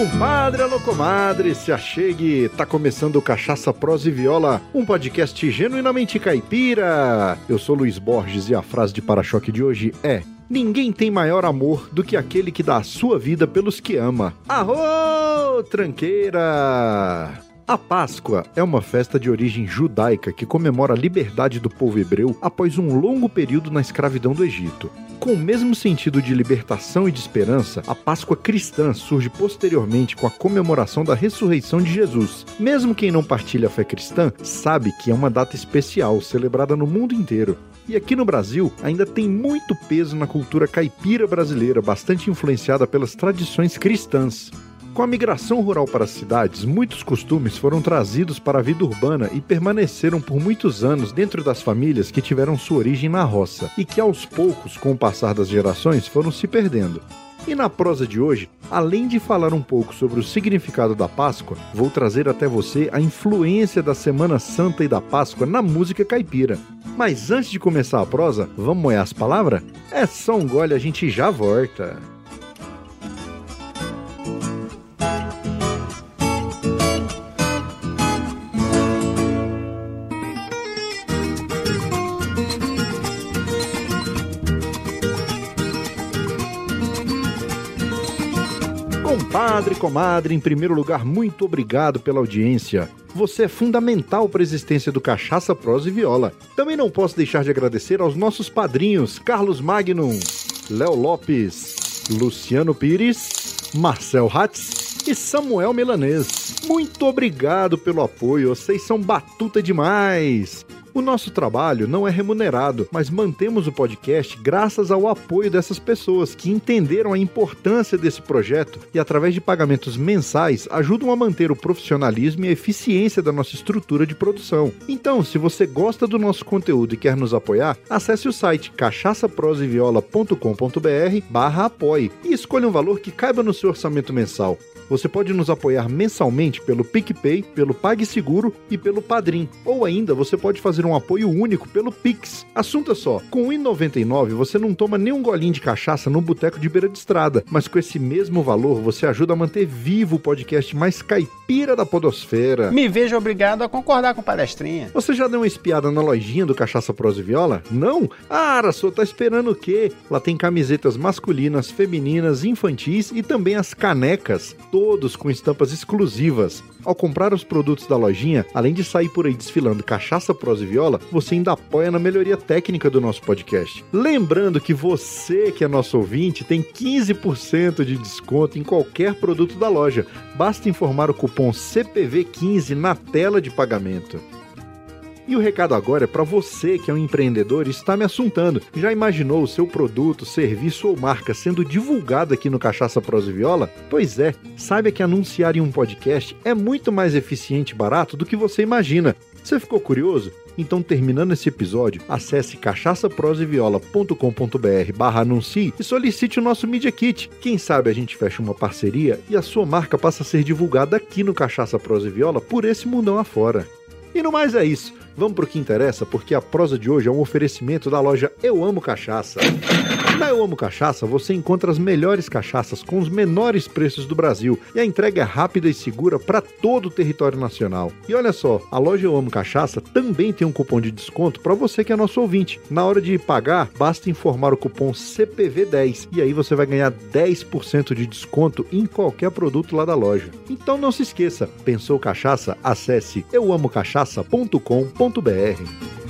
Compadre, alô comadre, se achegue, tá começando o Cachaça Prosa e Viola, um podcast genuinamente caipira. Eu sou Luiz Borges e a frase de para-choque de hoje é: Ninguém tem maior amor do que aquele que dá a sua vida pelos que ama. Arro, tranqueira! A Páscoa é uma festa de origem judaica que comemora a liberdade do povo hebreu após um longo período na escravidão do Egito. Com o mesmo sentido de libertação e de esperança, a Páscoa cristã surge posteriormente com a comemoração da ressurreição de Jesus. Mesmo quem não partilha a fé cristã sabe que é uma data especial celebrada no mundo inteiro. E aqui no Brasil ainda tem muito peso na cultura caipira brasileira, bastante influenciada pelas tradições cristãs. Com a migração rural para as cidades, muitos costumes foram trazidos para a vida urbana e permaneceram por muitos anos dentro das famílias que tiveram sua origem na roça e que aos poucos, com o passar das gerações, foram se perdendo. E na prosa de hoje, além de falar um pouco sobre o significado da Páscoa, vou trazer até você a influência da Semana Santa e da Páscoa na música caipira. Mas antes de começar a prosa, vamos moer as palavras? É só um gole, a gente já volta. Compadre, comadre, em primeiro lugar, muito obrigado pela audiência. Você é fundamental para a existência do Cachaça, Prosa e Viola. Também não posso deixar de agradecer aos nossos padrinhos Carlos Magnum, Léo Lopes, Luciano Pires, Marcel Hatz e Samuel Melanês. Muito obrigado pelo apoio, vocês são batuta demais! O nosso trabalho não é remunerado, mas mantemos o podcast graças ao apoio dessas pessoas que entenderam a importância desse projeto e, através de pagamentos mensais, ajudam a manter o profissionalismo e a eficiência da nossa estrutura de produção. Então, se você gosta do nosso conteúdo e quer nos apoiar, acesse o site cachaçaproseviola.com.br barra apoie e escolha um valor que caiba no seu orçamento mensal. Você pode nos apoiar mensalmente pelo PicPay, pelo PagSeguro e pelo Padrim. Ou ainda, você pode fazer um apoio único pelo Pix. Assunto é só, com R$ 1,99 você não toma nem um golinho de cachaça no boteco de beira de estrada, mas com esse mesmo valor você ajuda a manter vivo o podcast mais caipira da podosfera. Me vejo obrigado a concordar com palestrinha. Você já deu uma espiada na lojinha do Cachaça Prosa e Viola? Não? Ah, Araçô, tá esperando o quê? Lá tem camisetas masculinas, femininas, infantis e também as canecas todos com estampas exclusivas. Ao comprar os produtos da lojinha, além de sair por aí desfilando cachaça, prosa e viola, você ainda apoia na melhoria técnica do nosso podcast. Lembrando que você, que é nosso ouvinte, tem 15% de desconto em qualquer produto da loja. Basta informar o cupom CPV15 na tela de pagamento. E o recado agora é para você que é um empreendedor e está me assuntando. Já imaginou o seu produto, serviço ou marca sendo divulgado aqui no Cachaça Prosa e Viola? Pois é, saiba que anunciar em um podcast é muito mais eficiente e barato do que você imagina. Você ficou curioso? Então, terminando esse episódio, acesse cachaçaproseviola.com.br barra anuncie e solicite o nosso Media Kit. Quem sabe a gente fecha uma parceria e a sua marca passa a ser divulgada aqui no Cachaça Prosa e Viola por esse mundão afora. E no mais é isso. Vamos pro que interessa, porque a prosa de hoje é um oferecimento da loja Eu Amo Cachaça. Na Eu Amo Cachaça você encontra as melhores cachaças com os menores preços do Brasil e a entrega é rápida e segura para todo o território nacional. E olha só, a loja Eu Amo Cachaça também tem um cupom de desconto para você que é nosso ouvinte. Na hora de pagar, basta informar o cupom CPV10 e aí você vai ganhar 10% de desconto em qualquer produto lá da loja. Então não se esqueça, pensou cachaça? Acesse euamocachaça.com.br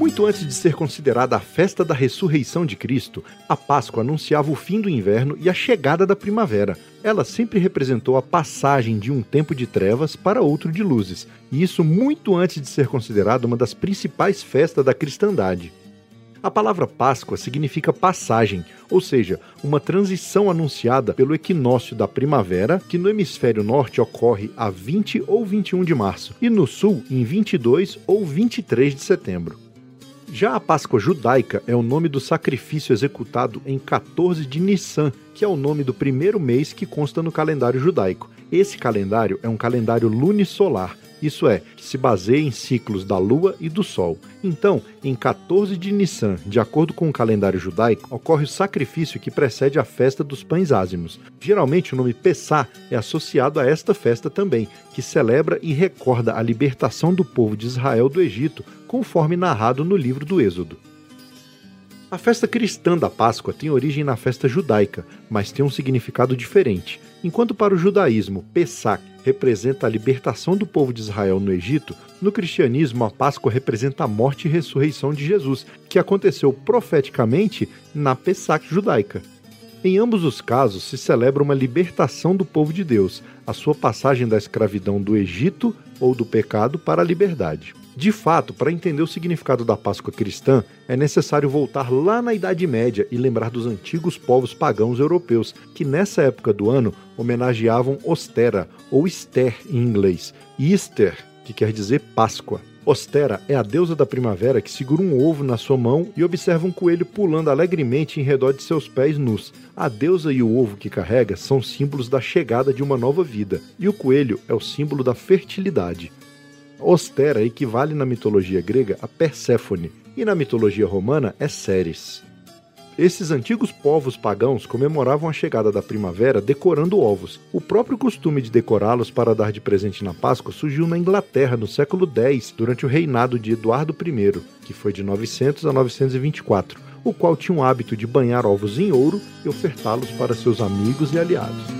Muito antes de ser considerada a festa da ressurreição de Cristo, a Páscoa anunciava o fim do inverno e a chegada da primavera. Ela sempre representou a passagem de um tempo de trevas para outro de luzes, e isso muito antes de ser considerada uma das principais festas da cristandade. A palavra Páscoa significa passagem, ou seja, uma transição anunciada pelo equinócio da primavera, que no hemisfério norte ocorre a 20 ou 21 de março, e no sul em 22 ou 23 de setembro. Já a Páscoa judaica é o nome do sacrifício executado em 14 de Nissan, que é o nome do primeiro mês que consta no calendário judaico. Esse calendário é um calendário lunisolar, isso é, que se baseia em ciclos da Lua e do Sol. Então, em 14 de Nissan, de acordo com o calendário judaico, ocorre o sacrifício que precede a festa dos pães ázimos. Geralmente o nome Pessah é associado a esta festa também, que celebra e recorda a libertação do povo de Israel do Egito, conforme narrado no livro do Êxodo. A festa cristã da Páscoa tem origem na festa judaica, mas tem um significado diferente. Enquanto para o judaísmo, Pesach representa a libertação do povo de Israel no Egito, no cristianismo a Páscoa representa a morte e ressurreição de Jesus, que aconteceu profeticamente na Pesach judaica. Em ambos os casos se celebra uma libertação do povo de Deus, a sua passagem da escravidão do Egito ou do pecado para a liberdade. De fato, para entender o significado da Páscoa cristã, é necessário voltar lá na Idade Média e lembrar dos antigos povos pagãos europeus, que nessa época do ano homenageavam Ostera, ou Esther em inglês, e Easter, que quer dizer Páscoa. Ostera é a deusa da primavera que segura um ovo na sua mão e observa um coelho pulando alegremente em redor de seus pés nus. A deusa e o ovo que carrega são símbolos da chegada de uma nova vida, e o coelho é o símbolo da fertilidade. Ostera equivale na mitologia grega a Perséfone e na mitologia romana é Ceres. Esses antigos povos pagãos comemoravam a chegada da primavera decorando ovos. O próprio costume de decorá-los para dar de presente na Páscoa surgiu na Inglaterra no século X, durante o reinado de Eduardo I, que foi de 900 a 924, o qual tinha o hábito de banhar ovos em ouro e ofertá-los para seus amigos e aliados.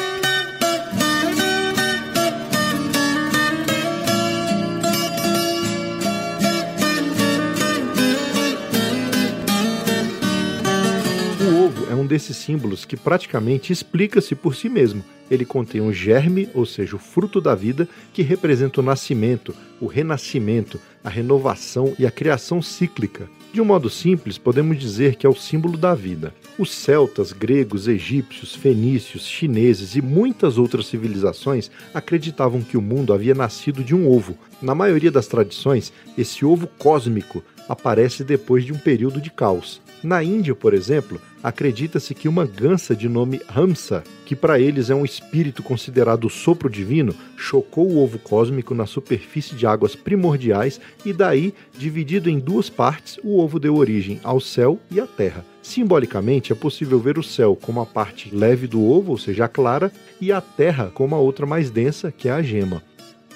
desses símbolos que praticamente explica-se por si mesmo. Ele contém um germe, ou seja, o fruto da vida, que representa o nascimento, o renascimento, a renovação e a criação cíclica. De um modo simples, podemos dizer que é o símbolo da vida. Os celtas, gregos, egípcios, fenícios, chineses e muitas outras civilizações acreditavam que o mundo havia nascido de um ovo. Na maioria das tradições, esse ovo cósmico aparece depois de um período de caos. Na Índia, por exemplo, acredita-se que uma gança de nome Hamsa, que para eles é um espírito considerado o sopro divino, chocou o ovo cósmico na superfície de águas primordiais e daí, dividido em duas partes, o ovo deu origem ao céu e à terra. Simbolicamente, é possível ver o céu como a parte leve do ovo, ou seja, a clara, e a terra como a outra mais densa, que é a gema.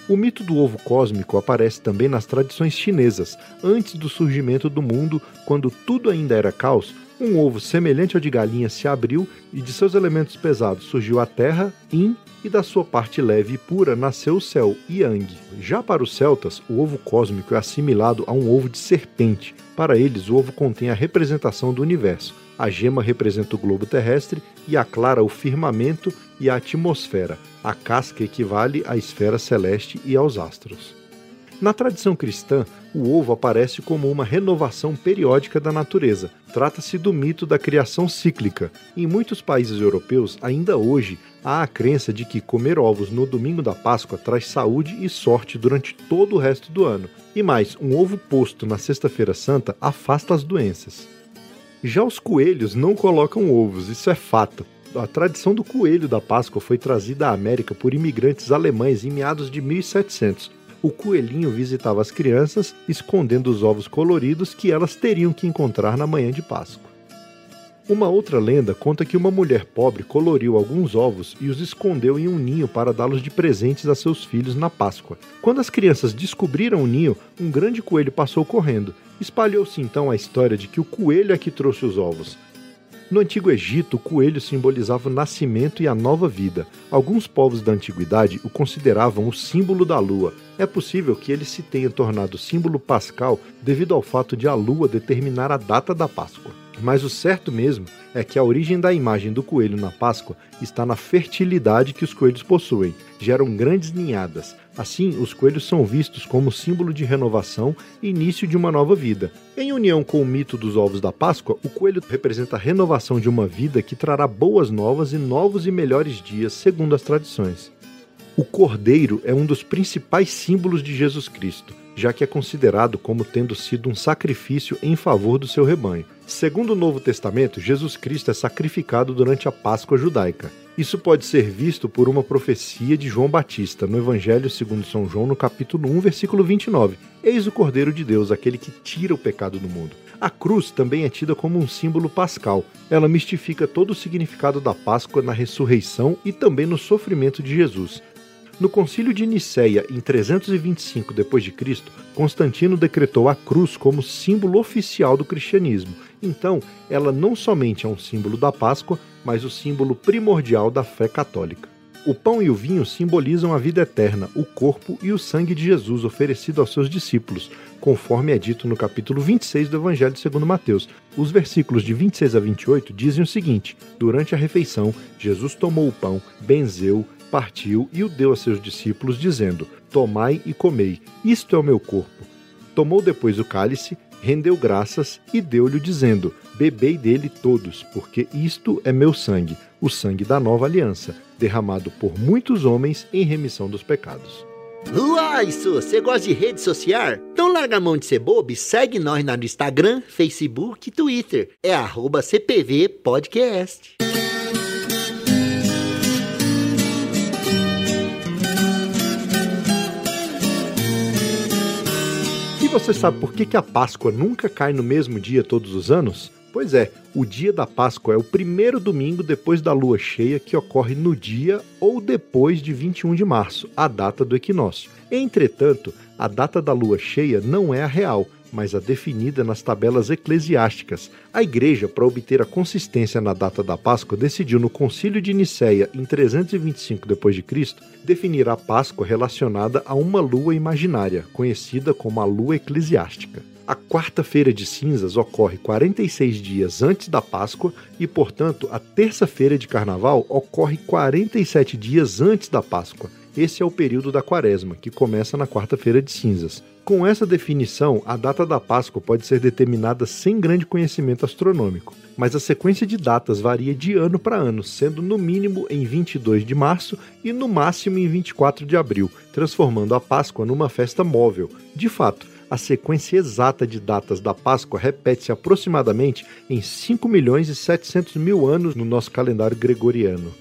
O mito do ovo cósmico aparece também nas tradições chinesas. Antes do surgimento do mundo, quando tudo ainda era caos, um ovo semelhante ao de galinha se abriu e de seus elementos pesados surgiu a terra, Yin, e da sua parte leve e pura nasceu o céu, Yang. Já para os celtas, o ovo cósmico é assimilado a um ovo de serpente. Para eles, o ovo contém a representação do universo. A gema representa o globo terrestre e a clara o firmamento e a atmosfera. A casca equivale à esfera celeste e aos astros. Na tradição cristã, o ovo aparece como uma renovação periódica da natureza. Trata-se do mito da criação cíclica. Em muitos países europeus, ainda hoje, há a crença de que comer ovos no domingo da Páscoa traz saúde e sorte durante todo o resto do ano. E mais, um ovo posto na Sexta-feira Santa afasta as doenças. Já os coelhos não colocam ovos, isso é fato. A tradição do coelho da Páscoa foi trazida à América por imigrantes alemães em meados de 1700. O coelhinho visitava as crianças, escondendo os ovos coloridos que elas teriam que encontrar na manhã de Páscoa. Uma outra lenda conta que uma mulher pobre coloriu alguns ovos e os escondeu em um ninho para dá-los de presentes a seus filhos na Páscoa. Quando as crianças descobriram o ninho, um grande coelho passou correndo. Espalhou-se então a história de que o coelho é que trouxe os ovos. No Antigo Egito, o coelho simbolizava o nascimento e a nova vida. Alguns povos da antiguidade o consideravam o símbolo da lua. É possível que ele se tenha tornado símbolo pascal devido ao fato de a lua determinar a data da Páscoa. Mas o certo mesmo é que a origem da imagem do coelho na Páscoa está na fertilidade que os coelhos possuem. Geram grandes ninhadas. Assim, os coelhos são vistos como símbolo de renovação e início de uma nova vida. Em união com o mito dos ovos da Páscoa, o coelho representa a renovação de uma vida que trará boas novas e novos e melhores dias, segundo as tradições. O cordeiro é um dos principais símbolos de Jesus Cristo, já que é considerado como tendo sido um sacrifício em favor do seu rebanho. Segundo o Novo Testamento, Jesus Cristo é sacrificado durante a Páscoa judaica. Isso pode ser visto por uma profecia de João Batista no Evangelho segundo São João, no capítulo 1, versículo 29. Eis o Cordeiro de Deus, aquele que tira o pecado do mundo. A cruz também é tida como um símbolo pascal. Ela mistifica todo o significado da Páscoa na ressurreição e também no sofrimento de Jesus. No Concílio de Nicéia, em 325 d.C., Constantino decretou a cruz como símbolo oficial do cristianismo. Então, ela não somente é um símbolo da Páscoa, mas o símbolo primordial da fé católica. O pão e o vinho simbolizam a vida eterna, o corpo e o sangue de Jesus oferecido aos seus discípulos, conforme é dito no capítulo 26 do Evangelho segundo Mateus. Os versículos de 26 a 28 dizem o seguinte: Durante a refeição, Jesus tomou o pão, benzeu, partiu e o deu a seus discípulos, dizendo: Tomai e comei, isto é o meu corpo. Tomou depois o cálice, rendeu graças e deu-lhe, dizendo: Bebei dele todos, porque isto é meu sangue, o sangue da nova aliança, derramado por muitos homens em remissão dos pecados. Uai, isso, você gosta de rede social? Então larga a mão de ser bobo e segue nós no Instagram, Facebook e Twitter. É arroba CPV Podcast. Você sabe por que, que a Páscoa nunca cai no mesmo dia todos os anos? Pois é, o dia da Páscoa é o primeiro domingo depois da lua cheia que ocorre no dia ou depois de 21 de março, a data do equinócio. Entretanto, a data da lua cheia não é a real, mas a definida nas tabelas eclesiásticas. A Igreja, para obter a consistência na data da Páscoa, decidiu no Concílio de Nicéia, em 325 d.C., definir a Páscoa relacionada a uma lua imaginária, conhecida como a lua eclesiástica. A quarta-feira de cinzas ocorre 46 dias antes da Páscoa e, portanto, a terça-feira de carnaval ocorre 47 dias antes da Páscoa. Esse é o período da quaresma, que começa na quarta-feira de cinzas. Com essa definição, a data da Páscoa pode ser determinada sem grande conhecimento astronômico, mas a sequência de datas varia de ano para ano, sendo no mínimo em 22 de março e no máximo em 24 de abril, transformando a Páscoa numa festa móvel. De fato, a sequência exata de datas da Páscoa repete-se aproximadamente em 5 milhões e 700 mil anos no nosso calendário gregoriano.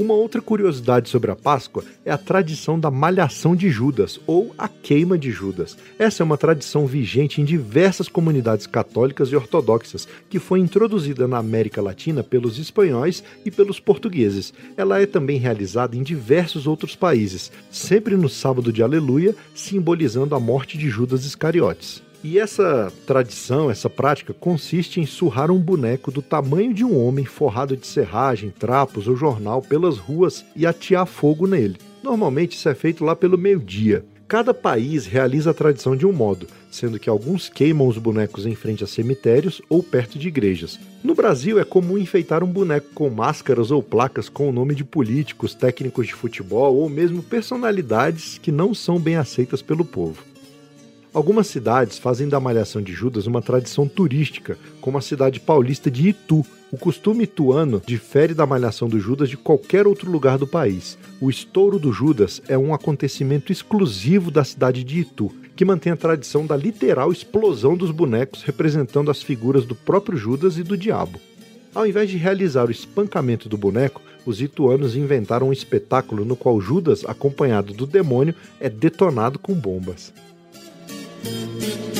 Uma outra curiosidade sobre a Páscoa é a tradição da malhação de Judas, ou a queima de Judas. Essa é uma tradição vigente em diversas comunidades católicas e ortodoxas, que foi introduzida na América Latina pelos espanhóis e pelos portugueses. Ela é também realizada em diversos outros países, sempre no sábado de Aleluia, simbolizando a morte de Judas Iscariotes. E essa tradição, essa prática, consiste em surrar um boneco do tamanho de um homem forrado de serragem, trapos ou jornal pelas ruas e atear fogo nele. Normalmente isso é feito lá pelo meio-dia. Cada país realiza a tradição de um modo, sendo que alguns queimam os bonecos em frente a cemitérios ou perto de igrejas. No Brasil é comum enfeitar um boneco com máscaras ou placas com o nome de políticos, técnicos de futebol ou mesmo personalidades que não são bem aceitas pelo povo. Algumas cidades fazem da Malhação de Judas uma tradição turística, como a cidade paulista de Itu. O costume ituano difere da Malhação do Judas de qualquer outro lugar do país. O estouro do Judas é um acontecimento exclusivo da cidade de Itu, que mantém a tradição da literal explosão dos bonecos representando as figuras do próprio Judas e do diabo. Ao invés de realizar o espancamento do boneco, os ituanos inventaram um espetáculo no qual Judas, acompanhado do demônio, é detonado com bombas. Thank you.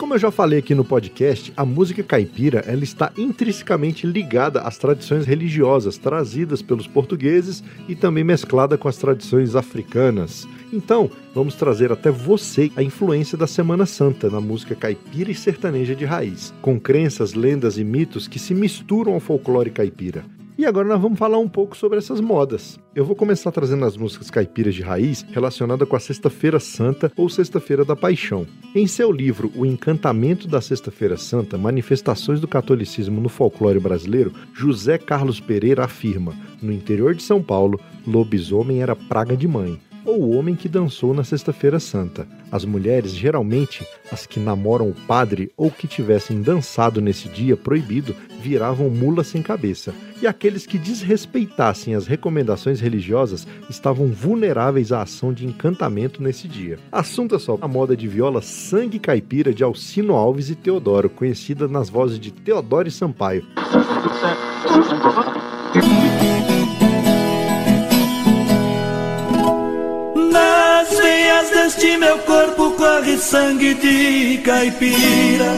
Como eu já falei aqui no podcast, a música caipira ela está intrinsecamente ligada às tradições religiosas trazidas pelos portugueses e também mesclada com as tradições africanas. Então, vamos trazer até você a influência da Semana Santa na música caipira e sertaneja de raiz, com crenças, lendas e mitos que se misturam ao folclore caipira. E agora nós vamos falar um pouco sobre essas modas. Eu vou começar trazendo as músicas caipiras de raiz relacionadas com a Sexta-feira Santa ou Sexta-feira da Paixão. Em seu livro O Encantamento da Sexta-feira Santa: Manifestações do Catolicismo no Folclore Brasileiro, José Carlos Pereira afirma: no interior de São Paulo, lobisomem era praga de mãe ou o homem que dançou na Sexta-feira Santa. As mulheres, geralmente as que namoram o padre ou que tivessem dançado nesse dia proibido, viravam mula sem cabeça. E aqueles que desrespeitassem as recomendações religiosas estavam vulneráveis à ação de encantamento nesse dia. Assunto é só a moda de viola Sangue Caipira de Alcino Alves e Teodoro, conhecida nas vozes de Teodoro e Sampaio. Deste meu corpo corre sangue de caipira.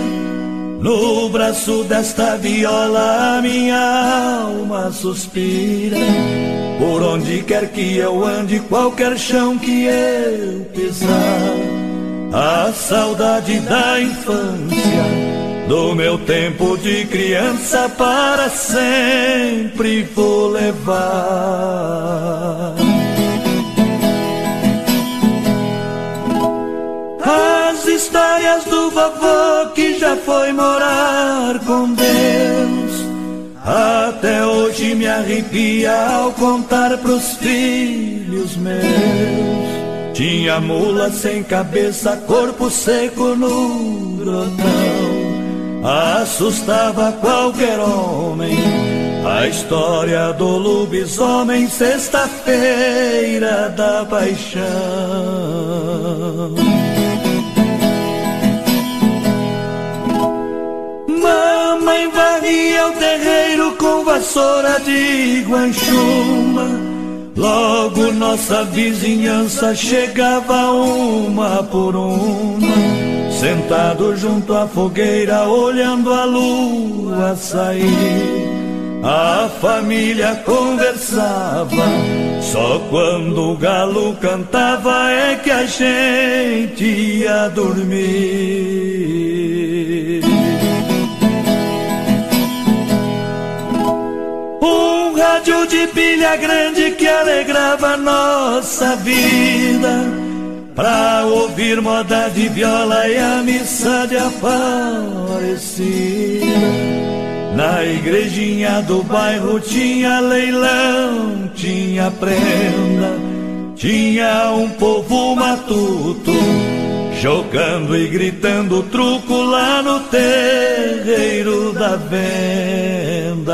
No braço desta viola minha alma suspira. Por onde quer que eu ande, qualquer chão que eu pisar, a saudade da infância, do meu tempo de criança para sempre vou levar. As histórias do vovô que já foi morar com Deus. Até hoje me arrepia ao contar pros filhos meus. Tinha mula sem cabeça, corpo seco no grotão. Assustava qualquer homem. A história do lobisomem, sexta-feira da paixão. Mamãe varria o terreiro com vassoura de guanchuma. Logo nossa vizinhança chegava uma por uma. Sentado junto à fogueira, olhando a lua sair. A família conversava, só quando o galo cantava é que a gente ia dormir. Rádio de pilha grande que alegrava nossa vida. Pra ouvir moda de viola e a missa de Aparecida. Na igrejinha do bairro tinha leilão, tinha prenda, tinha um povo matuto, jogando e gritando truco lá no terreiro da venda.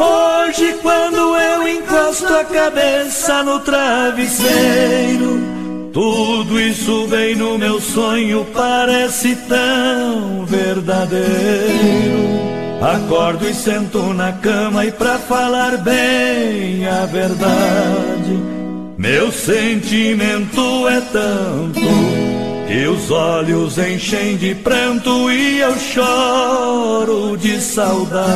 Hoje, quando eu encosto a cabeça no travesseiro, tudo isso vem no meu sonho, parece tão verdadeiro. Acordo e sento na cama e pra falar bem a verdade, meu sentimento é tanto os olhos enchem de pranto e eu choro de saudade.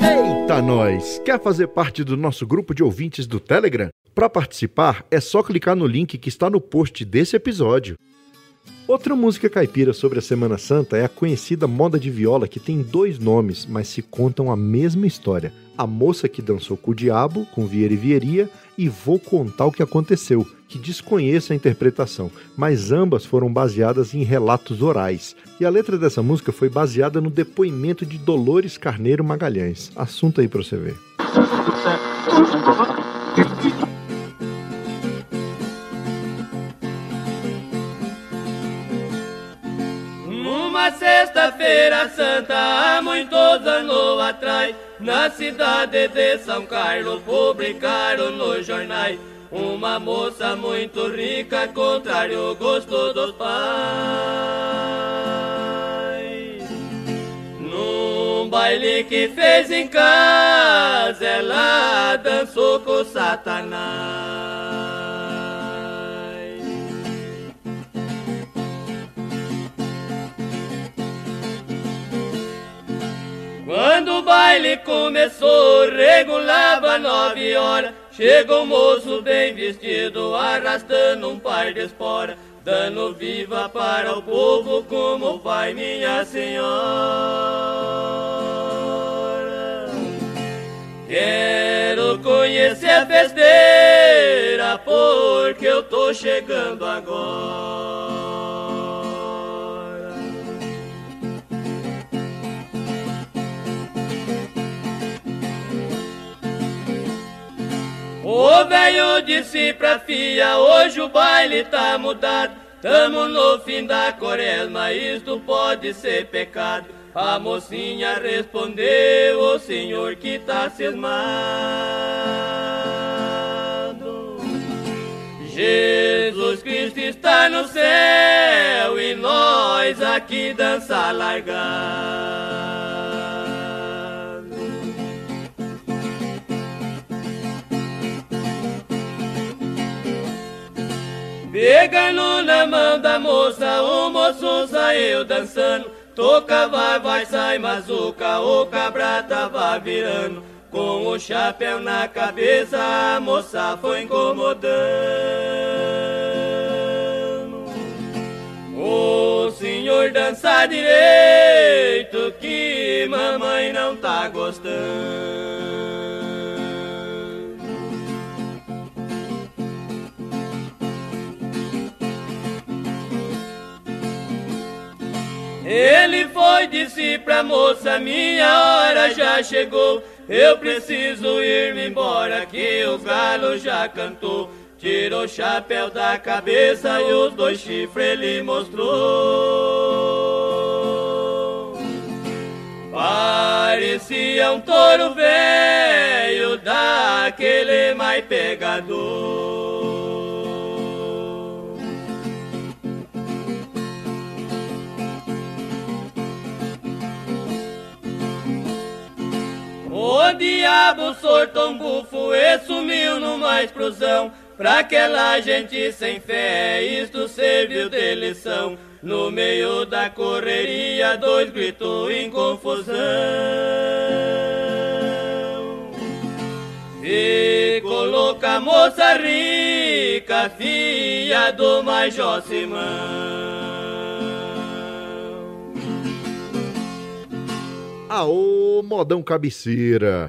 Eita, nós! Quer fazer parte do nosso grupo de ouvintes do Telegram? Para participar, é só clicar no link que está no post desse episódio. Outra música caipira sobre a Semana Santa é a conhecida moda de viola que tem dois nomes, mas se contam a mesma história. A moça que dançou com o diabo, com Vieira e Vieria, e Vou Contar o que Aconteceu, que desconheço a interpretação, mas ambas foram baseadas em relatos orais. E a letra dessa música foi baseada no depoimento de Dolores Carneiro Magalhães. Assunto aí pra você ver. Sexta-feira santa, há muitos anos atrás, na cidade de São Carlos, publicaram nos jornais uma moça muito rica, contrário ao gosto dos pais. Num baile que fez em casa, ela dançou com Satanás. O baile começou, regulava nove horas. Chegou um moço bem vestido, arrastando um par de esporas, dando viva para o povo, como vai minha senhora. Quero conhecer a festeira, porque eu tô chegando agora. Velho disse pra filha, hoje o baile tá mudado. Tamo no fim da quaresma, isto pode ser pecado. A mocinha respondeu, o senhor que tá cismado. Jesus Cristo está no céu e nós aqui dança largar. Pegando na mão da moça, o moço saiu dançando. Toca, vai, vai, sai, mazuca, o cabra tava virando. Com o chapéu na cabeça, a moça foi incomodando. O senhor dança direito, que mamãe não tá gostando. Moça, minha hora já chegou. Eu preciso ir-me embora, que o galo já cantou. Tirou o chapéu da cabeça e os dois chifres ele mostrou. Parecia um touro velho, daquele mais pegador. Diabo sortou um bufo e sumiu numa explosão. Pra aquela gente sem fé, isto serviu de lição. No meio da correria, dois gritou em confusão. Ficou louca a moça rica, filha do Major Simão. Aô, modão cabeceira!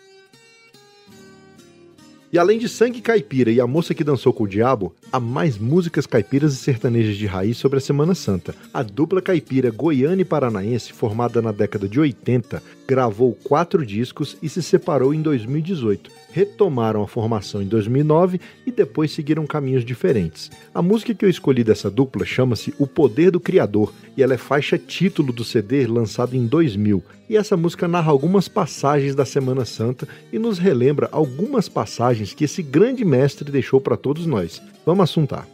E além de Sangue Caipira e A Moça que Dançou com o Diabo, há mais músicas caipiras e sertanejas de raiz sobre a Semana Santa. A dupla caipira goiana e paranaense, formada na década de 80, gravou quatro discos e se separou em 2018. Retomaram a formação em 2009 e depois seguiram caminhos diferentes. A música que eu escolhi dessa dupla chama-se O Poder do Criador e ela é faixa título do CD lançado em 2000. E essa música narra algumas passagens da Semana Santa e nos relembra algumas passagens que esse grande mestre deixou para todos nós. Vamos assuntar.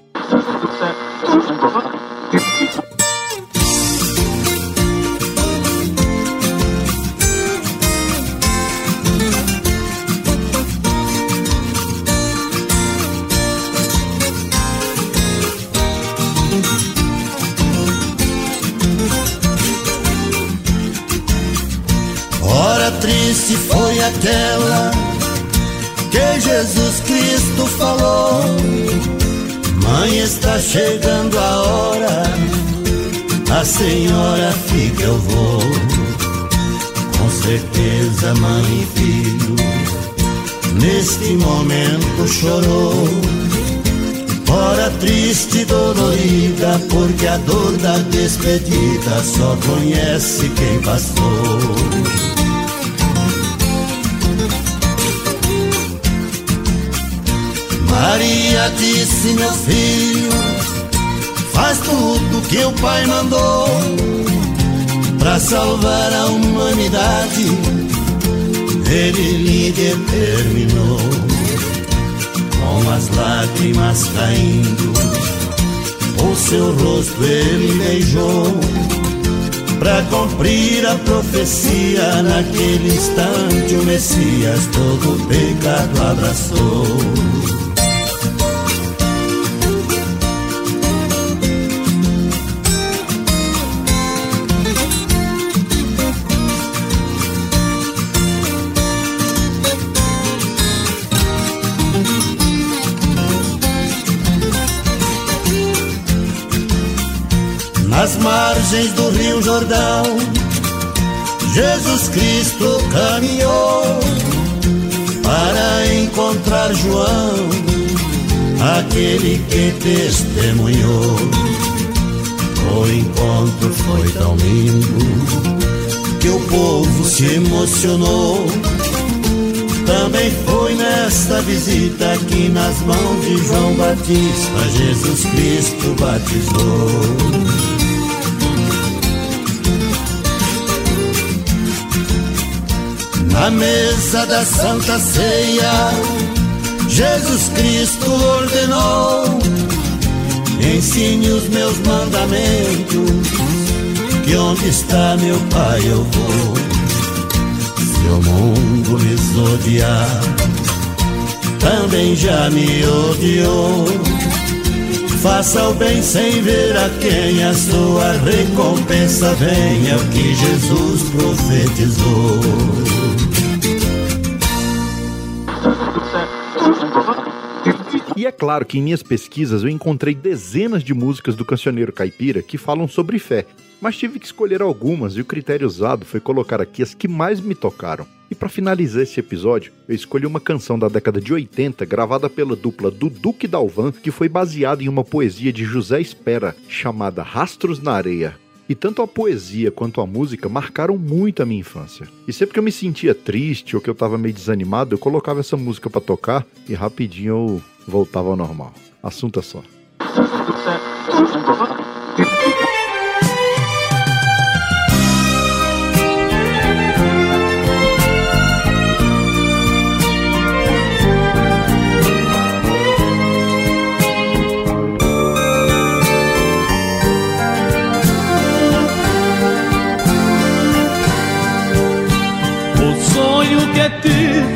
Aquela que Jesus Cristo falou. Mãe, está chegando a hora, a senhora fica, eu vou. Com certeza, mãe e filho, neste momento chorou. Ora triste e dolorida, porque a dor da despedida só conhece quem passou. Maria disse, meu filho, faz tudo que o pai mandou para salvar a humanidade. Ele lhe determinou, com as lágrimas caindo, o seu rosto ele beijou. Para cumprir a profecia, naquele instante o Messias todo o pecado abraçou. Margens do Rio Jordão, Jesus Cristo caminhou para encontrar João, aquele que testemunhou. O encontro foi tão lindo que o povo se emocionou. Também foi nesta visita que nas mãos de João Batista Jesus Cristo batizou. Na mesa da Santa Ceia, Jesus Cristo ordenou: ensine os meus mandamentos, que onde está meu Pai eu vou. Se o mundo me odiar, também já me odiou. Faça o bem sem ver a quem a sua recompensa vem, é o que Jesus profetizou. E é claro que em minhas pesquisas eu encontrei dezenas de músicas do cancioneiro caipira que falam sobre fé, mas tive que escolher algumas e o critério usado foi colocar aqui as que mais me tocaram. E para finalizar esse episódio, eu escolhi uma canção da década de 80 gravada pela dupla do Duque Dalvan, que foi baseada em uma poesia de José Espera chamada Rastros na Areia. E tanto a poesia quanto a música marcaram muito a minha infância. E sempre que eu me sentia triste ou que eu tava meio desanimado, eu colocava essa música para tocar e rapidinho eu voltava ao normal. Assunto é só.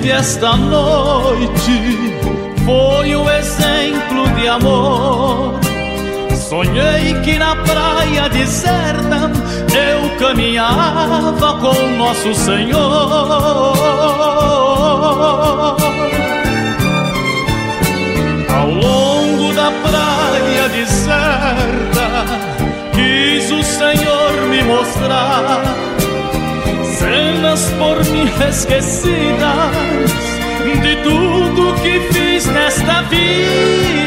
tive esta noite foi o exemplo de amor. Sonhei que na praia deserta eu caminhava com Nosso Senhor. Ao longo da praia deserta, quis o Senhor me mostrar cenas por mim esquecidas de tudo que fiz nesta vida.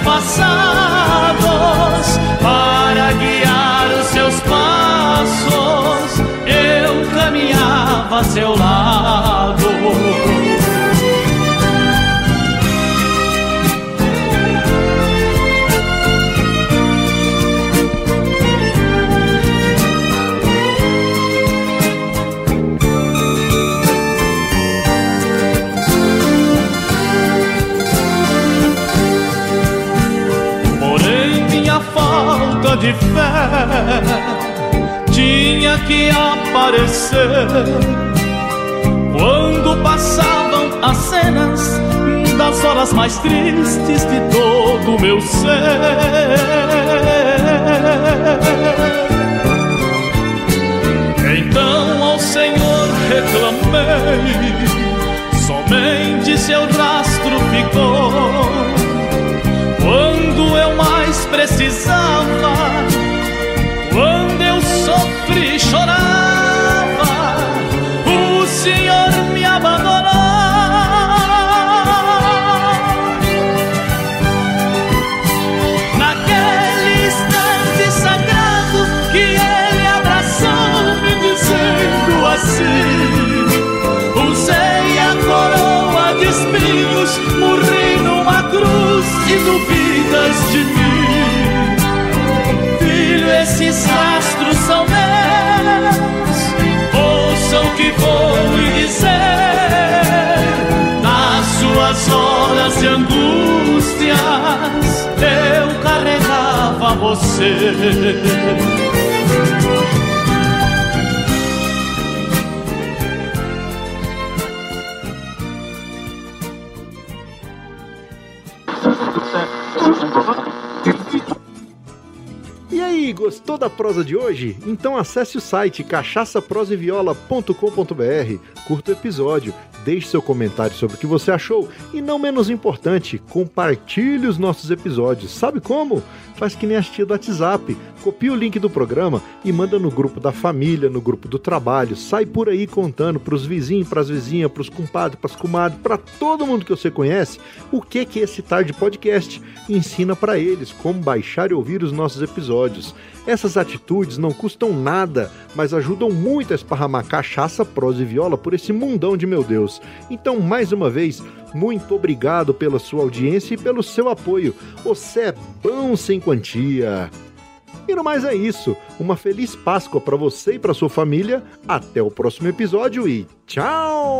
Passados para guiar os seus passos. Eu caminhava a seu lado. Tinha que aparecer quando passavam as cenas das horas mais tristes de todo o meu ser. Então ao Senhor reclamei, somente seu rastro ficou. Quando eu mais precisava, passer E aí, gostou da prosa de hoje? Então acesse o site cachaçaproseviola.com.br, curta o episódio, deixe seu comentário sobre o que você achou e, não menos importante, compartilhe os nossos episódios. Sabe como? Faz que nem a tia do WhatsApp. Copia o link do programa e manda no grupo da família, no grupo do trabalho. Sai por aí contando pros vizinhos, pras vizinhas, pros compadres, pras comadres, pra todo mundo que você conhece, o que que é esse Tarde Podcast ensina pra eles como baixar e ouvir os nossos episódios. Essas atitudes não custam nada, mas ajudam muito a esparramar cachaça, prosa e viola por esse mundão de meu Deus. Então, mais uma vez, muito obrigado pela sua audiência e pelo seu apoio. Você é bom sem quantia. E no mais é isso. Uma feliz Páscoa para você e para sua família. Até o próximo episódio e tchau!